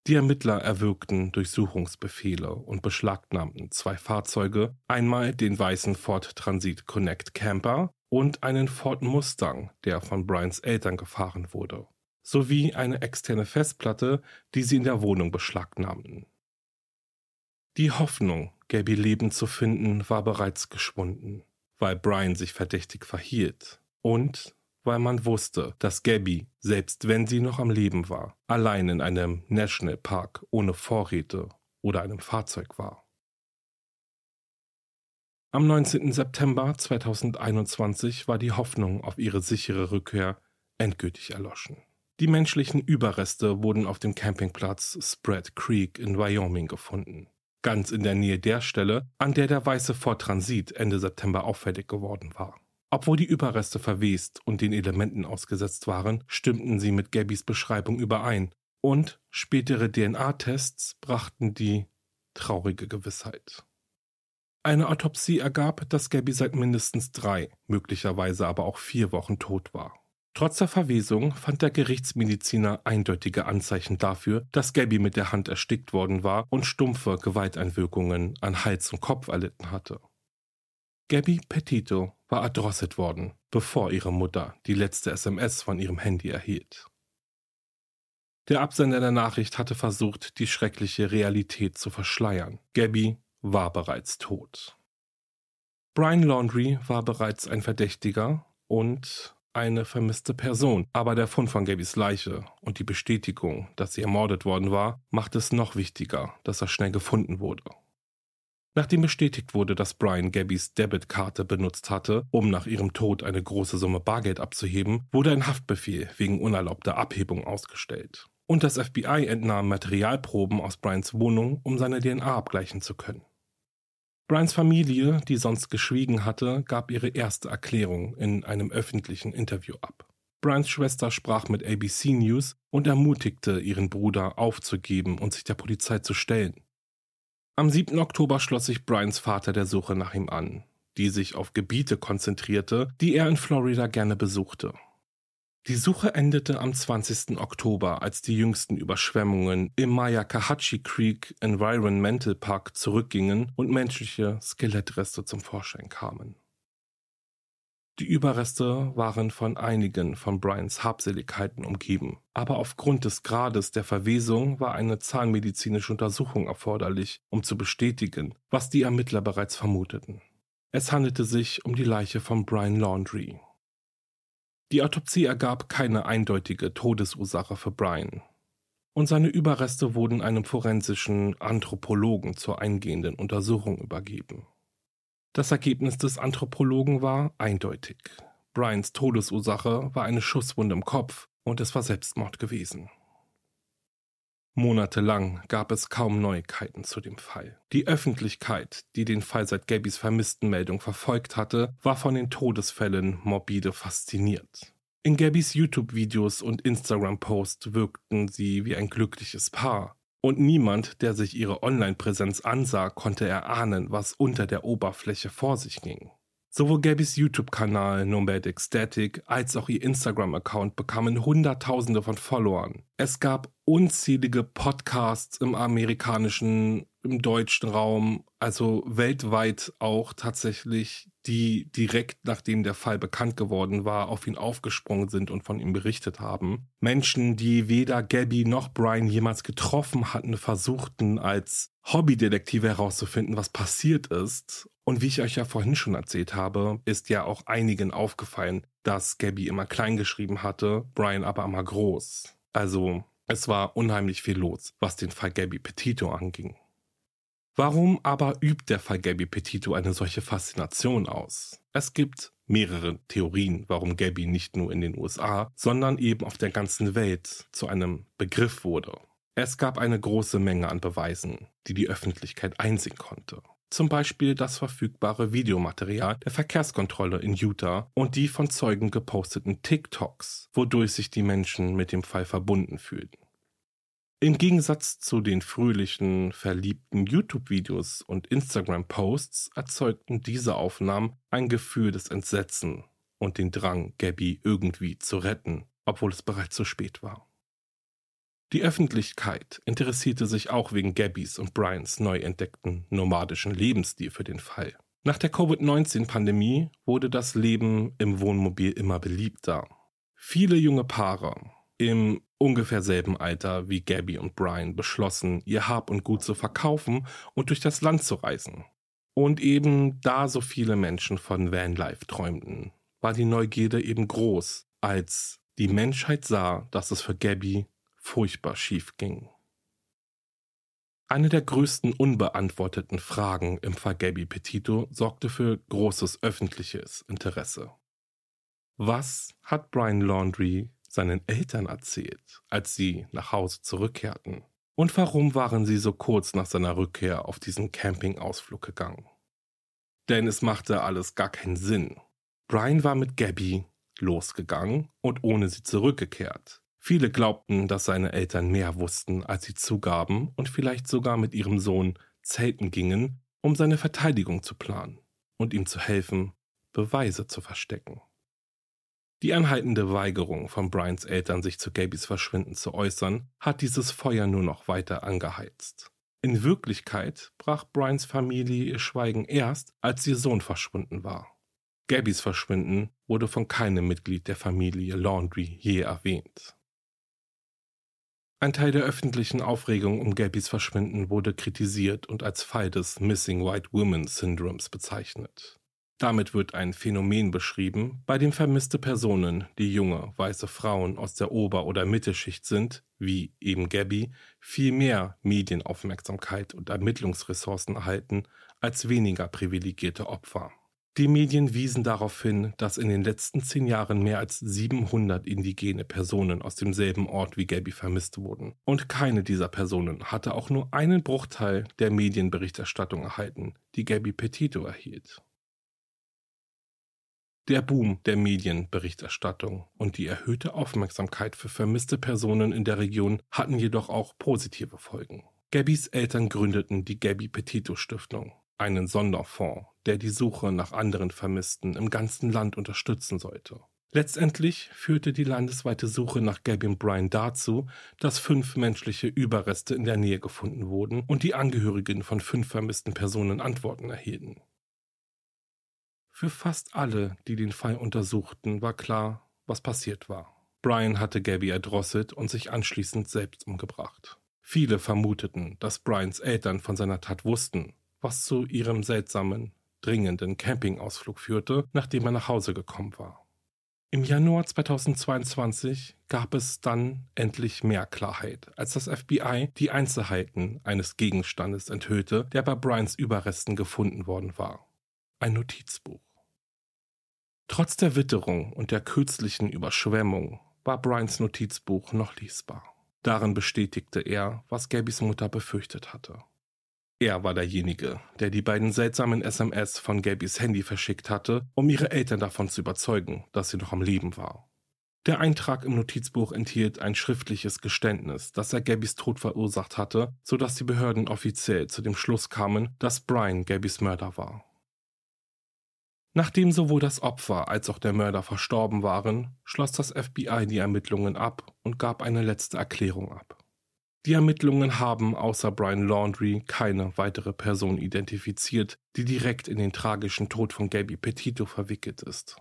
Die Ermittler erwirkten Durchsuchungsbefehle und beschlagnahmten zwei Fahrzeuge, einmal den weißen Ford Transit Connect Camper und einen Ford Mustang, der von Brians Eltern gefahren wurde, sowie eine externe Festplatte, die sie in der Wohnung beschlagnahmten. Die Hoffnung, Gabby lebend zu finden, war bereits geschwunden, weil Brian sich verdächtig verhielt und weil man wusste, dass Gabby, selbst wenn sie noch am Leben war, allein in einem Nationalpark ohne Vorräte oder einem Fahrzeug war. Am 19. September 2021 war die Hoffnung auf ihre sichere Rückkehr endgültig erloschen. Die menschlichen Überreste wurden auf dem Campingplatz Spread Creek in Wyoming gefunden. Ganz in der Nähe der Stelle, an der der weiße Ford Transit Ende September auffällig geworden war. Obwohl die Überreste verwest und den Elementen ausgesetzt waren, stimmten sie mit Gabbys Beschreibung überein und spätere DNA-Tests brachten die traurige Gewissheit. Eine Autopsie ergab, dass Gabby seit mindestens drei, möglicherweise aber auch vier Wochen tot war. Trotz der Verwesung fand der Gerichtsmediziner eindeutige Anzeichen dafür, dass Gabby mit der Hand erstickt worden war und stumpfe Gewalteinwirkungen an Hals und Kopf erlitten hatte. Gabby Petito war erdrosselt worden, bevor ihre Mutter die letzte SMS von ihrem Handy erhielt. Der Absender der Nachricht hatte versucht, die schreckliche Realität zu verschleiern. Gabby war bereits tot. Brian Laundry war bereits ein Verdächtiger und eine vermisste Person, aber der Fund von Gabys Leiche und die Bestätigung, dass sie ermordet worden war, macht es noch wichtiger, dass er schnell gefunden wurde. Nachdem bestätigt wurde, dass Brian Gabbys Debitkarte benutzt hatte, um nach ihrem Tod eine große Summe Bargeld abzuheben, wurde ein Haftbefehl wegen unerlaubter Abhebung ausgestellt. Und das FBI entnahm Materialproben aus Brians Wohnung, um seine DNA abgleichen zu können. Brians Familie, die sonst geschwiegen hatte, gab ihre erste Erklärung in einem öffentlichen Interview ab. Brians Schwester sprach mit ABC News und ermutigte ihren Bruder aufzugeben und sich der Polizei zu stellen. Am 7. Oktober schloss sich Brians Vater der Suche nach ihm an, die sich auf Gebiete konzentrierte, die er in Florida gerne besuchte. Die Suche endete am 20. Oktober, als die jüngsten Überschwemmungen im Mayakahachi Creek Environmental Park zurückgingen und menschliche Skelettreste zum Vorschein kamen. Die Überreste waren von einigen von Brians Habseligkeiten umgeben, aber aufgrund des Grades der Verwesung war eine zahnmedizinische Untersuchung erforderlich, um zu bestätigen, was die Ermittler bereits vermuteten. Es handelte sich um die Leiche von Brian Laundrie. Die Autopsie ergab keine eindeutige Todesursache für Brian, und seine Überreste wurden einem forensischen Anthropologen zur eingehenden Untersuchung übergeben. Das Ergebnis des Anthropologen war eindeutig. Brians Todesursache war eine Schusswunde im Kopf und es war Selbstmord gewesen. Monatelang gab es kaum Neuigkeiten zu dem Fall. Die Öffentlichkeit, die den Fall seit Gabbys Vermisstenmeldung verfolgt hatte, war von den Todesfällen morbide fasziniert. In Gabbys YouTube-Videos und Instagram-Posts wirkten sie wie ein glückliches Paar. Und niemand, der sich ihre Online-Präsenz ansah, konnte erahnen, was unter der Oberfläche vor sich ging. Sowohl Gabbys YouTube-Kanal Nomadic Static als auch ihr Instagram-Account bekamen Hunderttausende von Followern. Es gab unzählige Podcasts im amerikanischen, im deutschen Raum, also weltweit auch tatsächlich, die direkt nachdem der Fall bekannt geworden war, auf ihn aufgesprungen sind und von ihm berichtet haben. Menschen, die weder Gabby noch Brian jemals getroffen hatten, versuchten als Hobbydetektive herauszufinden, was passiert ist. Und wie ich euch ja vorhin schon erzählt habe, ist ja auch einigen aufgefallen, dass Gabby immer klein geschrieben hatte, Brian aber immer groß. Also es war unheimlich viel los, was den Fall Gabby Petito anging. Warum aber übt der Fall Gabby Petito eine solche Faszination aus? Es gibt mehrere Theorien, warum Gabby nicht nur in den USA, sondern eben auf der ganzen Welt zu einem Begriff wurde. Es gab eine große Menge an Beweisen, die die Öffentlichkeit einsehen konnte. Zum Beispiel das verfügbare Videomaterial der Verkehrskontrolle in Utah und die von Zeugen geposteten TikToks, wodurch sich die Menschen mit dem Fall verbunden fühlten. Im Gegensatz zu den fröhlichen, verliebten YouTube-Videos und Instagram-Posts erzeugten diese Aufnahmen ein Gefühl des Entsetzen und den Drang, Gabby irgendwie zu retten, obwohl es bereits zu spät war. Die Öffentlichkeit interessierte sich auch wegen Gabbys und Brians neu entdeckten nomadischen Lebensstil für den Fall. Nach der Covid-19-Pandemie wurde das Leben im Wohnmobil immer beliebter. Viele junge Paare im ungefähr selben Alter wie Gabby und Brian beschlossen, ihr Hab und Gut zu verkaufen und durch das Land zu reisen. Und eben da so viele Menschen von Vanlife träumten, war die Neugierde eben groß, als die Menschheit sah, dass es für Gabby furchtbar schief ging. Eine der größten unbeantworteten Fragen im Fall Gabby Petito sorgte für großes öffentliches Interesse. Was hat Brian Laundry seinen Eltern erzählt, als sie nach Hause zurückkehrten? Und warum waren sie so kurz nach seiner Rückkehr auf diesen Campingausflug gegangen? Denn es machte alles gar keinen Sinn. Brian war mit Gabby losgegangen und ohne sie zurückgekehrt. Viele glaubten, dass seine Eltern mehr wussten, als sie zugaben und vielleicht sogar mit ihrem Sohn zelten gingen, um seine Verteidigung zu planen und ihm zu helfen, Beweise zu verstecken. Die anhaltende Weigerung von Brians Eltern, sich zu Gabys Verschwinden zu äußern, hat dieses Feuer nur noch weiter angeheizt. In Wirklichkeit brach Brians Familie ihr Schweigen erst, als ihr Sohn verschwunden war. Gabys Verschwinden wurde von keinem Mitglied der Familie Laundry je erwähnt. Ein Teil der öffentlichen Aufregung um Gabbys Verschwinden wurde kritisiert und als Fall des Missing White Women Syndroms bezeichnet. Damit wird ein Phänomen beschrieben, bei dem vermisste Personen, die junge, weiße Frauen aus der Ober- oder Mittelschicht sind, wie eben Gabby, viel mehr Medienaufmerksamkeit und Ermittlungsressourcen erhalten als weniger privilegierte Opfer. Die Medien wiesen darauf hin, dass in den letzten zehn Jahren mehr als 700 indigene Personen aus demselben Ort wie Gabby vermisst wurden. Und keine dieser Personen hatte auch nur einen Bruchteil der Medienberichterstattung erhalten, die Gabby Petito erhielt. Der Boom der Medienberichterstattung und die erhöhte Aufmerksamkeit für vermisste Personen in der Region hatten jedoch auch positive Folgen. Gabbys Eltern gründeten die Gabby Petito Stiftung, einen Sonderfonds, der die Suche nach anderen Vermissten im ganzen Land unterstützen sollte. Letztendlich führte die landesweite Suche nach Gabby und Brian dazu, dass fünf menschliche Überreste in der Nähe gefunden wurden und die Angehörigen von fünf vermissten Personen Antworten erhielten. Für fast alle, die den Fall untersuchten, war klar, was passiert war. Brian hatte Gabby erdrosselt und sich anschließend selbst umgebracht. Viele vermuteten, dass Brians Eltern von seiner Tat wussten, was zu ihrem seltsamen, dringenden Campingausflug führte, nachdem er nach Hause gekommen war. Im Januar 2022 gab es dann endlich mehr Klarheit, als das FBI die Einzelheiten eines Gegenstandes enthüllte, der bei Bryans Überresten gefunden worden war. Ein Notizbuch. Trotz der Witterung und der kürzlichen Überschwemmung war Bryans Notizbuch noch lesbar. Darin bestätigte er, was Gabys Mutter befürchtet hatte. Er war derjenige, der die beiden seltsamen SMS von Gabys Handy verschickt hatte, um ihre Eltern davon zu überzeugen, dass sie noch am Leben war. Der Eintrag im Notizbuch enthielt ein schriftliches Geständnis, dass er Gabys Tod verursacht hatte, sodass die Behörden offiziell zu dem Schluss kamen, dass Brian Gabys Mörder war. Nachdem sowohl das Opfer als auch der Mörder verstorben waren, schloss das FBI die Ermittlungen ab und gab eine letzte Erklärung ab. Die Ermittlungen haben außer Brian Laundrie keine weitere Person identifiziert, die direkt in den tragischen Tod von Gabby Petito verwickelt ist.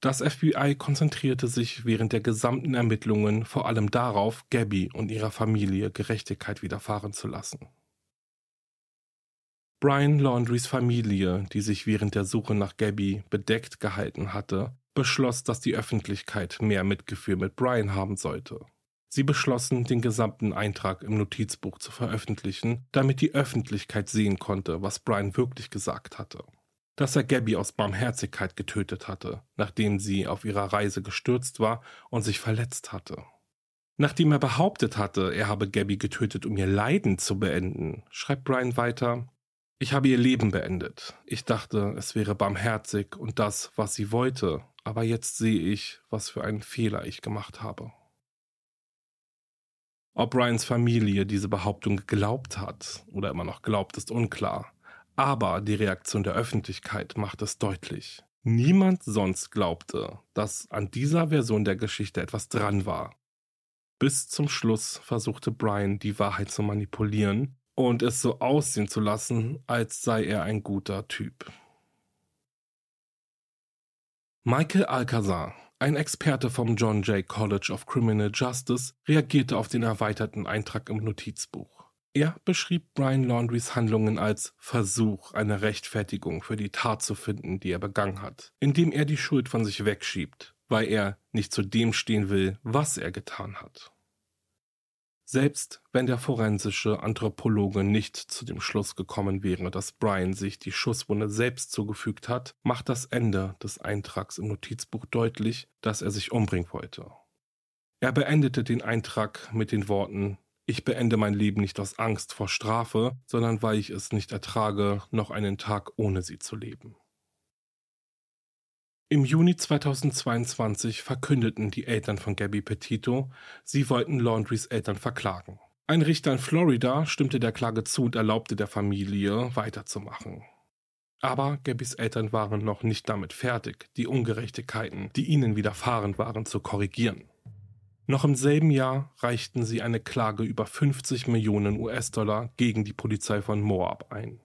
Das FBI konzentrierte sich während der gesamten Ermittlungen vor allem darauf, Gabby und ihrer Familie Gerechtigkeit widerfahren zu lassen. Brian Laundries Familie, die sich während der Suche nach Gabby bedeckt gehalten hatte, beschloss, dass die Öffentlichkeit mehr Mitgefühl mit Brian haben sollte. Sie beschlossen, den gesamten Eintrag im Notizbuch zu veröffentlichen, damit die Öffentlichkeit sehen konnte, was Brian wirklich gesagt hatte. Dass er Gabby aus Barmherzigkeit getötet hatte, nachdem sie auf ihrer Reise gestürzt war und sich verletzt hatte. Nachdem er behauptet hatte, er habe Gabby getötet, um ihr Leiden zu beenden, schreibt Brian weiter, ich habe ihr Leben beendet. Ich dachte, es wäre barmherzig und das, was sie wollte, aber jetzt sehe ich, was für einen Fehler ich gemacht habe. Ob Ryans Familie diese Behauptung geglaubt hat oder immer noch glaubt, ist unklar. Aber die Reaktion der Öffentlichkeit macht es deutlich. Niemand sonst glaubte, dass an dieser Version der Geschichte etwas dran war. Bis zum Schluss versuchte Brian die Wahrheit zu manipulieren und es so aussehen zu lassen, als sei er ein guter Typ. Michael Alcazar ein Experte vom John Jay College of Criminal Justice reagierte auf den erweiterten Eintrag im Notizbuch. Er beschrieb Brian Laundries Handlungen als Versuch, eine Rechtfertigung für die Tat zu finden, die er begangen hat, indem er die Schuld von sich wegschiebt, weil er nicht zu dem stehen will, was er getan hat. Selbst wenn der forensische Anthropologe nicht zu dem Schluss gekommen wäre, dass Brian sich die Schusswunde selbst zugefügt hat, macht das Ende des Eintrags im Notizbuch deutlich, dass er sich umbringen wollte. Er beendete den Eintrag mit den Worten Ich beende mein Leben nicht aus Angst vor Strafe, sondern weil ich es nicht ertrage, noch einen Tag ohne sie zu leben. Im Juni 2022 verkündeten die Eltern von Gabby Petito, sie wollten Laundries Eltern verklagen. Ein Richter in Florida stimmte der Klage zu und erlaubte der Familie weiterzumachen. Aber Gabbys Eltern waren noch nicht damit fertig, die Ungerechtigkeiten, die ihnen widerfahren waren, zu korrigieren. Noch im selben Jahr reichten sie eine Klage über 50 Millionen US-Dollar gegen die Polizei von Moab ein.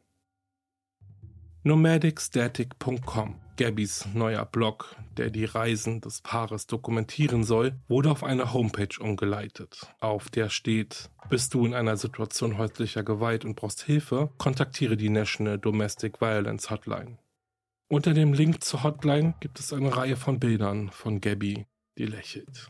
Nomadicstatic.com Gabbys neuer Blog, der die Reisen des Paares dokumentieren soll, wurde auf eine Homepage umgeleitet. Auf der steht, bist du in einer Situation häuslicher Gewalt und brauchst Hilfe, kontaktiere die National Domestic Violence Hotline. Unter dem Link zur Hotline gibt es eine Reihe von Bildern von Gabby, die lächelt.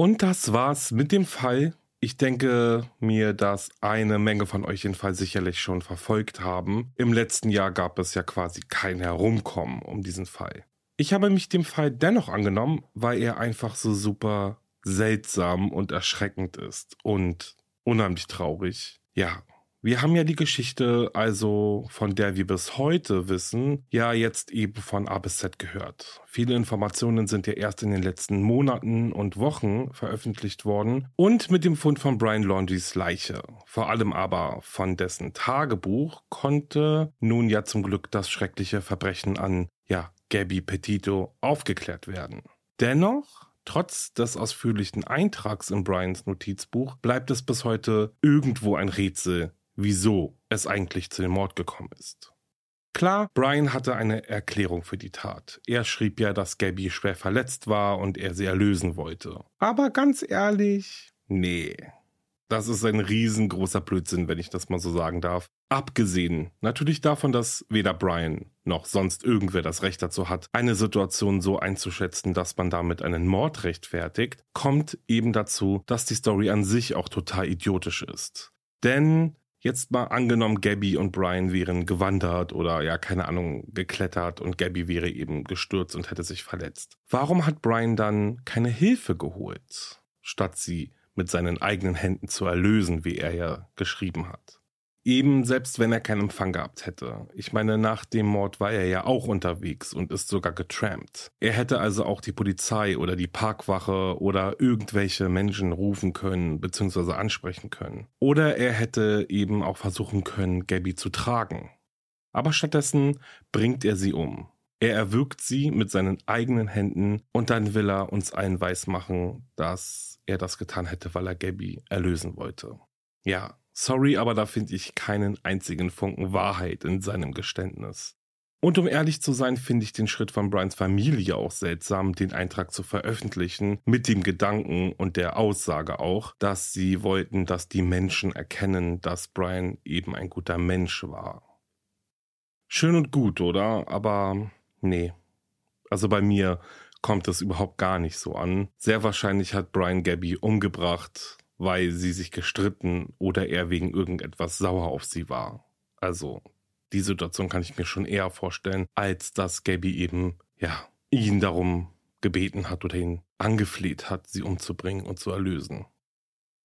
Und das war's mit dem Fall. Ich denke mir, dass eine Menge von euch den Fall sicherlich schon verfolgt haben. Im letzten Jahr gab es ja quasi kein Herumkommen um diesen Fall. Ich habe mich dem Fall dennoch angenommen, weil er einfach so super seltsam und erschreckend ist und unheimlich traurig. Ja, wir haben ja die Geschichte, also von der wir bis heute wissen, ja jetzt eben von A bis Z gehört. Viele Informationen sind ja erst in den letzten Monaten und Wochen veröffentlicht worden und mit dem Fund von Brian Laundries Leiche, vor allem aber von dessen Tagebuch, konnte nun ja zum Glück das schreckliche Verbrechen an, ja, Gabby Petito aufgeklärt werden. Dennoch Trotz des ausführlichen Eintrags in Brians Notizbuch bleibt es bis heute irgendwo ein Rätsel, wieso es eigentlich zu dem Mord gekommen ist. Klar, Brian hatte eine Erklärung für die Tat. Er schrieb ja, dass Gabby schwer verletzt war und er sie erlösen wollte. Aber ganz ehrlich, nee. Das ist ein riesengroßer Blödsinn, wenn ich das mal so sagen darf. Abgesehen natürlich davon, dass weder Brian noch sonst irgendwer das Recht dazu hat, eine Situation so einzuschätzen, dass man damit einen Mord rechtfertigt, kommt eben dazu, dass die Story an sich auch total idiotisch ist. Denn Jetzt mal angenommen, Gabby und Brian wären gewandert oder ja, keine Ahnung, geklettert und Gabby wäre eben gestürzt und hätte sich verletzt. Warum hat Brian dann keine Hilfe geholt, statt sie mit seinen eigenen Händen zu erlösen, wie er ja geschrieben hat? Eben selbst wenn er keinen Empfang gehabt hätte. Ich meine, nach dem Mord war er ja auch unterwegs und ist sogar getrampt. Er hätte also auch die Polizei oder die Parkwache oder irgendwelche Menschen rufen können bzw. ansprechen können. Oder er hätte eben auch versuchen können, Gabby zu tragen. Aber stattdessen bringt er sie um. Er erwürgt sie mit seinen eigenen Händen und dann will er uns allen weismachen, dass er das getan hätte, weil er Gabby erlösen wollte. Ja, Sorry, aber da finde ich keinen einzigen Funken Wahrheit in seinem Geständnis. Und um ehrlich zu sein, finde ich den Schritt von Brians Familie auch seltsam, den Eintrag zu veröffentlichen, mit dem Gedanken und der Aussage auch, dass sie wollten, dass die Menschen erkennen, dass Brian eben ein guter Mensch war. Schön und gut, oder? Aber nee. Also bei mir kommt es überhaupt gar nicht so an. Sehr wahrscheinlich hat Brian Gabby umgebracht, weil sie sich gestritten oder er wegen irgendetwas sauer auf sie war. Also die Situation kann ich mir schon eher vorstellen, als dass Gabby eben, ja, ihn darum gebeten hat oder ihn angefleht hat, sie umzubringen und zu erlösen.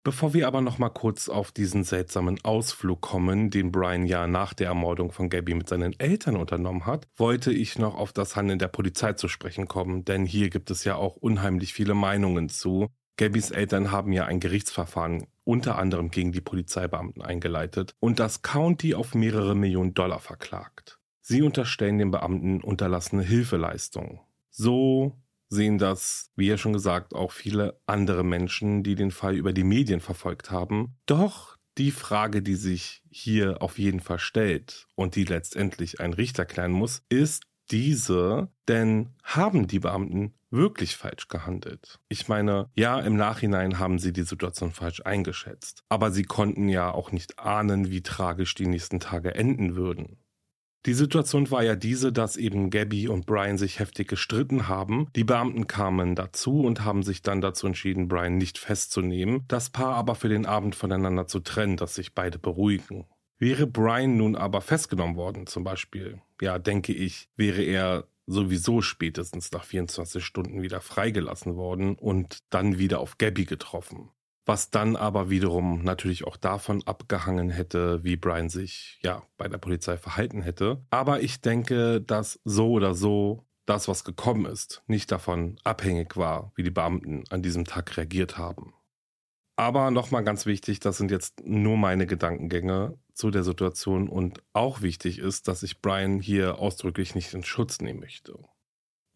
Bevor wir aber noch mal kurz auf diesen seltsamen Ausflug kommen, den Brian ja nach der Ermordung von Gabby mit seinen Eltern unternommen hat, wollte ich noch auf das Handeln der Polizei zu sprechen kommen, denn hier gibt es ja auch unheimlich viele Meinungen zu, Gabbys Eltern haben ja ein Gerichtsverfahren unter anderem gegen die Polizeibeamten eingeleitet und das County auf mehrere Millionen Dollar verklagt. Sie unterstellen den Beamten unterlassene Hilfeleistungen. So sehen das, wie ja schon gesagt, auch viele andere Menschen, die den Fall über die Medien verfolgt haben. Doch die Frage, die sich hier auf jeden Fall stellt und die letztendlich ein Richter klären muss, ist diese, denn haben die Beamten wirklich falsch gehandelt. Ich meine, ja, im Nachhinein haben sie die Situation falsch eingeschätzt, aber sie konnten ja auch nicht ahnen, wie tragisch die nächsten Tage enden würden. Die Situation war ja diese, dass eben Gabby und Brian sich heftig gestritten haben. Die Beamten kamen dazu und haben sich dann dazu entschieden, Brian nicht festzunehmen, das Paar aber für den Abend voneinander zu trennen, dass sich beide beruhigen. Wäre Brian nun aber festgenommen worden, zum Beispiel, ja, denke ich, wäre er sowieso spätestens nach 24 Stunden wieder freigelassen worden und dann wieder auf Gabby getroffen. Was dann aber wiederum natürlich auch davon abgehangen hätte, wie Brian sich ja bei der Polizei verhalten hätte. Aber ich denke, dass so oder so das, was gekommen ist, nicht davon abhängig war, wie die Beamten an diesem Tag reagiert haben. Aber nochmal ganz wichtig, das sind jetzt nur meine Gedankengänge zu der Situation und auch wichtig ist, dass ich Brian hier ausdrücklich nicht in Schutz nehmen möchte.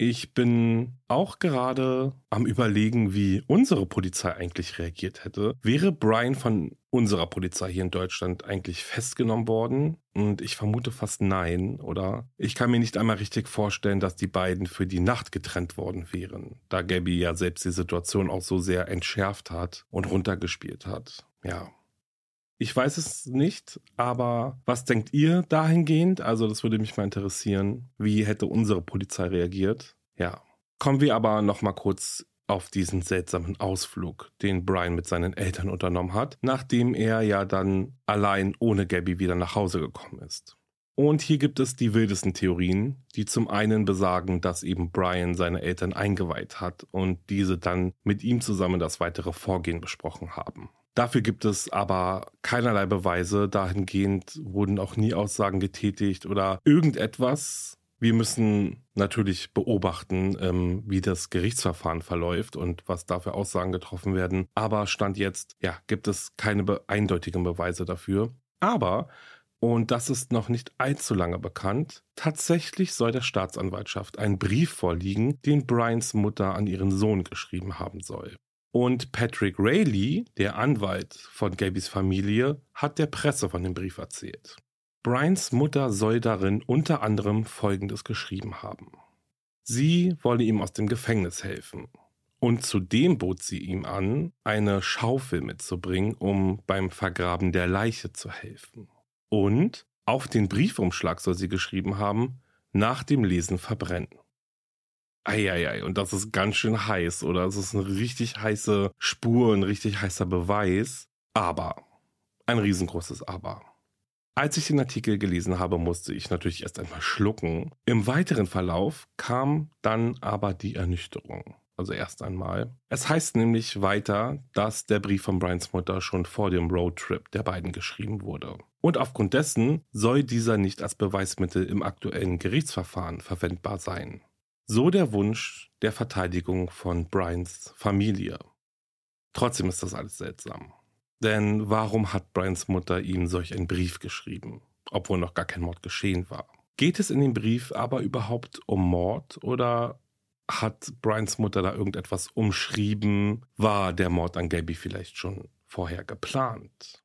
Ich bin auch gerade am Überlegen, wie unsere Polizei eigentlich reagiert hätte. Wäre Brian von unserer Polizei hier in Deutschland eigentlich festgenommen worden? Und ich vermute fast nein, oder? Ich kann mir nicht einmal richtig vorstellen, dass die beiden für die Nacht getrennt worden wären, da Gabby ja selbst die Situation auch so sehr entschärft hat und runtergespielt hat. Ja, ich weiß es nicht, aber was denkt ihr dahingehend? Also das würde mich mal interessieren. Wie hätte unsere Polizei reagiert? Ja. Kommen wir aber noch mal kurz auf diesen seltsamen Ausflug, den Brian mit seinen Eltern unternommen hat, nachdem er ja dann allein ohne Gabby wieder nach Hause gekommen ist. Und hier gibt es die wildesten Theorien, die zum einen besagen, dass eben Brian seine Eltern eingeweiht hat und diese dann mit ihm zusammen das weitere Vorgehen besprochen haben. Dafür gibt es aber keinerlei Beweise, dahingehend wurden auch nie Aussagen getätigt oder irgendetwas. Wir müssen natürlich beobachten, ähm, wie das Gerichtsverfahren verläuft und was da für Aussagen getroffen werden. Aber Stand jetzt, ja, gibt es keine eindeutigen Beweise dafür. Aber und das ist noch nicht allzu lange bekannt. Tatsächlich soll der Staatsanwaltschaft ein Brief vorliegen, den Brians Mutter an ihren Sohn geschrieben haben soll. Und Patrick Rayleigh, der Anwalt von Gabys Familie, hat der Presse von dem Brief erzählt. Brians Mutter soll darin unter anderem Folgendes geschrieben haben. Sie wolle ihm aus dem Gefängnis helfen. Und zudem bot sie ihm an, eine Schaufel mitzubringen, um beim Vergraben der Leiche zu helfen. Und auf den Briefumschlag soll sie geschrieben haben, nach dem Lesen verbrennen. Eieiei, und das ist ganz schön heiß, oder? Das ist eine richtig heiße Spur, ein richtig heißer Beweis. Aber, ein riesengroßes Aber. Als ich den Artikel gelesen habe, musste ich natürlich erst einmal schlucken. Im weiteren Verlauf kam dann aber die Ernüchterung. Also erst einmal. Es heißt nämlich weiter, dass der Brief von Brians Mutter schon vor dem Roadtrip der beiden geschrieben wurde. Und aufgrund dessen soll dieser nicht als Beweismittel im aktuellen Gerichtsverfahren verwendbar sein. So der Wunsch der Verteidigung von Brians Familie. Trotzdem ist das alles seltsam. Denn warum hat Brians Mutter ihm solch einen Brief geschrieben, obwohl noch gar kein Mord geschehen war? Geht es in dem Brief aber überhaupt um Mord oder hat Brians Mutter da irgendetwas umschrieben? War der Mord an Gabby vielleicht schon vorher geplant?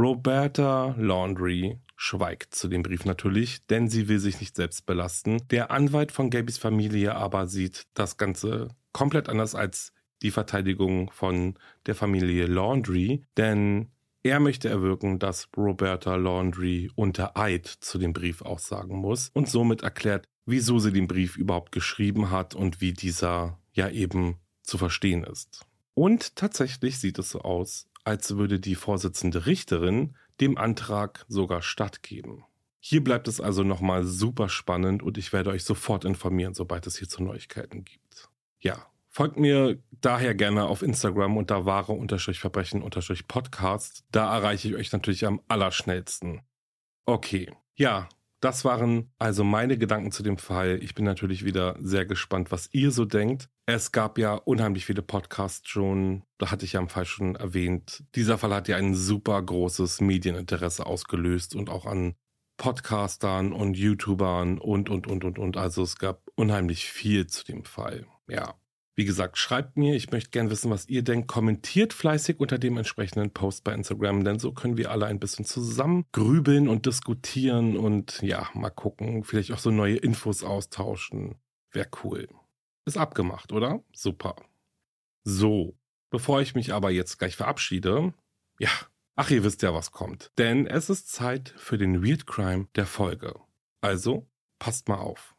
Roberta Laundry schweigt zu dem Brief natürlich, denn sie will sich nicht selbst belasten. Der Anwalt von Gabys Familie aber sieht das Ganze komplett anders als die Verteidigung von der Familie Laundry, denn er möchte erwirken, dass Roberta Laundry unter Eid zu dem Brief aussagen muss und somit erklärt, wieso sie den Brief überhaupt geschrieben hat und wie dieser ja eben zu verstehen ist. Und tatsächlich sieht es so aus, als würde die Vorsitzende Richterin dem Antrag sogar stattgeben. Hier bleibt es also nochmal super spannend und ich werde euch sofort informieren, sobald es hierzu Neuigkeiten gibt. Ja, folgt mir daher gerne auf Instagram unter wahre-verbrechen-podcast. Da erreiche ich euch natürlich am allerschnellsten. Okay, ja, das waren also meine Gedanken zu dem Fall. Ich bin natürlich wieder sehr gespannt, was ihr so denkt. Es gab ja unheimlich viele Podcasts schon, da hatte ich ja im Fall schon erwähnt. Dieser Fall hat ja ein super großes Medieninteresse ausgelöst und auch an Podcastern und YouTubern und, und, und, und, und. Also es gab unheimlich viel zu dem Fall. Ja. Wie gesagt, schreibt mir, ich möchte gern wissen, was ihr denkt. Kommentiert fleißig unter dem entsprechenden Post bei Instagram, denn so können wir alle ein bisschen zusammen grübeln und diskutieren und ja, mal gucken, vielleicht auch so neue Infos austauschen. Wäre cool. Ist abgemacht, oder? Super. So, bevor ich mich aber jetzt gleich verabschiede, ja, ach, ihr wisst ja, was kommt. Denn es ist Zeit für den Weird Crime der Folge. Also, passt mal auf.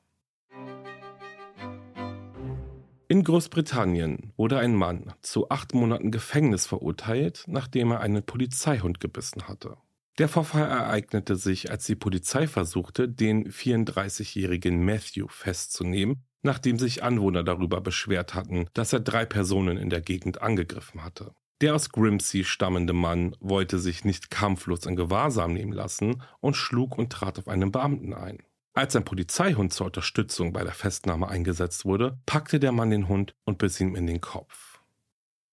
In Großbritannien wurde ein Mann zu acht Monaten Gefängnis verurteilt, nachdem er einen Polizeihund gebissen hatte. Der Vorfall ereignete sich, als die Polizei versuchte, den 34-jährigen Matthew festzunehmen, nachdem sich Anwohner darüber beschwert hatten, dass er drei Personen in der Gegend angegriffen hatte. Der aus Grimsey stammende Mann wollte sich nicht kampflos in Gewahrsam nehmen lassen und schlug und trat auf einen Beamten ein. Als ein Polizeihund zur Unterstützung bei der Festnahme eingesetzt wurde, packte der Mann den Hund und biss ihm in den Kopf.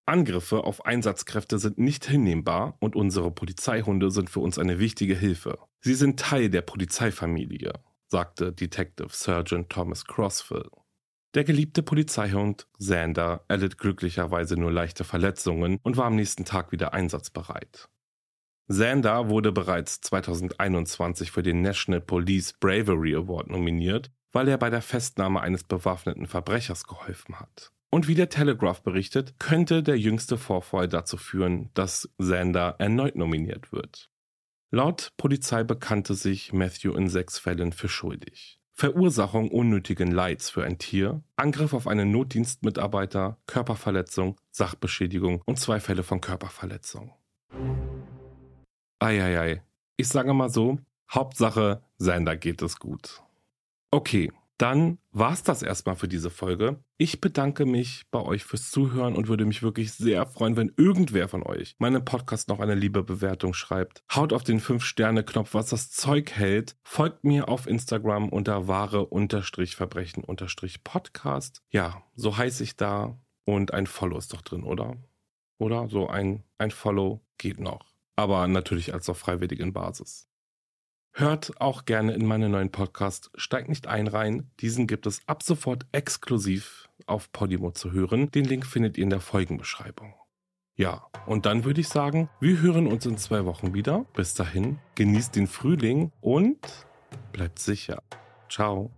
Angriffe auf Einsatzkräfte sind nicht hinnehmbar und unsere Polizeihunde sind für uns eine wichtige Hilfe. Sie sind Teil der Polizeifamilie, sagte Detective Sergeant Thomas Crossville. Der geliebte Polizeihund Xander erlitt glücklicherweise nur leichte Verletzungen und war am nächsten Tag wieder einsatzbereit. Xander wurde bereits 2021 für den National Police Bravery Award nominiert, weil er bei der Festnahme eines bewaffneten Verbrechers geholfen hat. Und wie der Telegraph berichtet, könnte der jüngste Vorfall dazu führen, dass Xander erneut nominiert wird. Laut Polizei bekannte sich Matthew in sechs Fällen für schuldig. Verursachung unnötigen Leids für ein Tier, Angriff auf einen Notdienstmitarbeiter, Körperverletzung, Sachbeschädigung und zwei Fälle von Körperverletzung. Eieiei. Ich sage mal so, Hauptsache, Sander geht es gut. Okay, dann war's das erstmal für diese Folge. Ich bedanke mich bei euch fürs Zuhören und würde mich wirklich sehr freuen, wenn irgendwer von euch meinem Podcast noch eine liebe Bewertung schreibt. Haut auf den 5-Sterne-Knopf, was das Zeug hält. Folgt mir auf Instagram unter wahre-verbrechen-podcast. Ja, so heiße ich da. Und ein Follow ist doch drin, oder? Oder? So ein, ein Follow geht noch. Aber natürlich als auf freiwilligen Basis. Hört auch gerne in meinen neuen Podcast Steigt nicht ein rein. Diesen gibt es ab sofort exklusiv auf Podimo zu hören. Den Link findet ihr in der Folgenbeschreibung. Ja, und dann würde ich sagen, wir hören uns in zwei Wochen wieder. Bis dahin, genießt den Frühling und bleibt sicher. Ciao.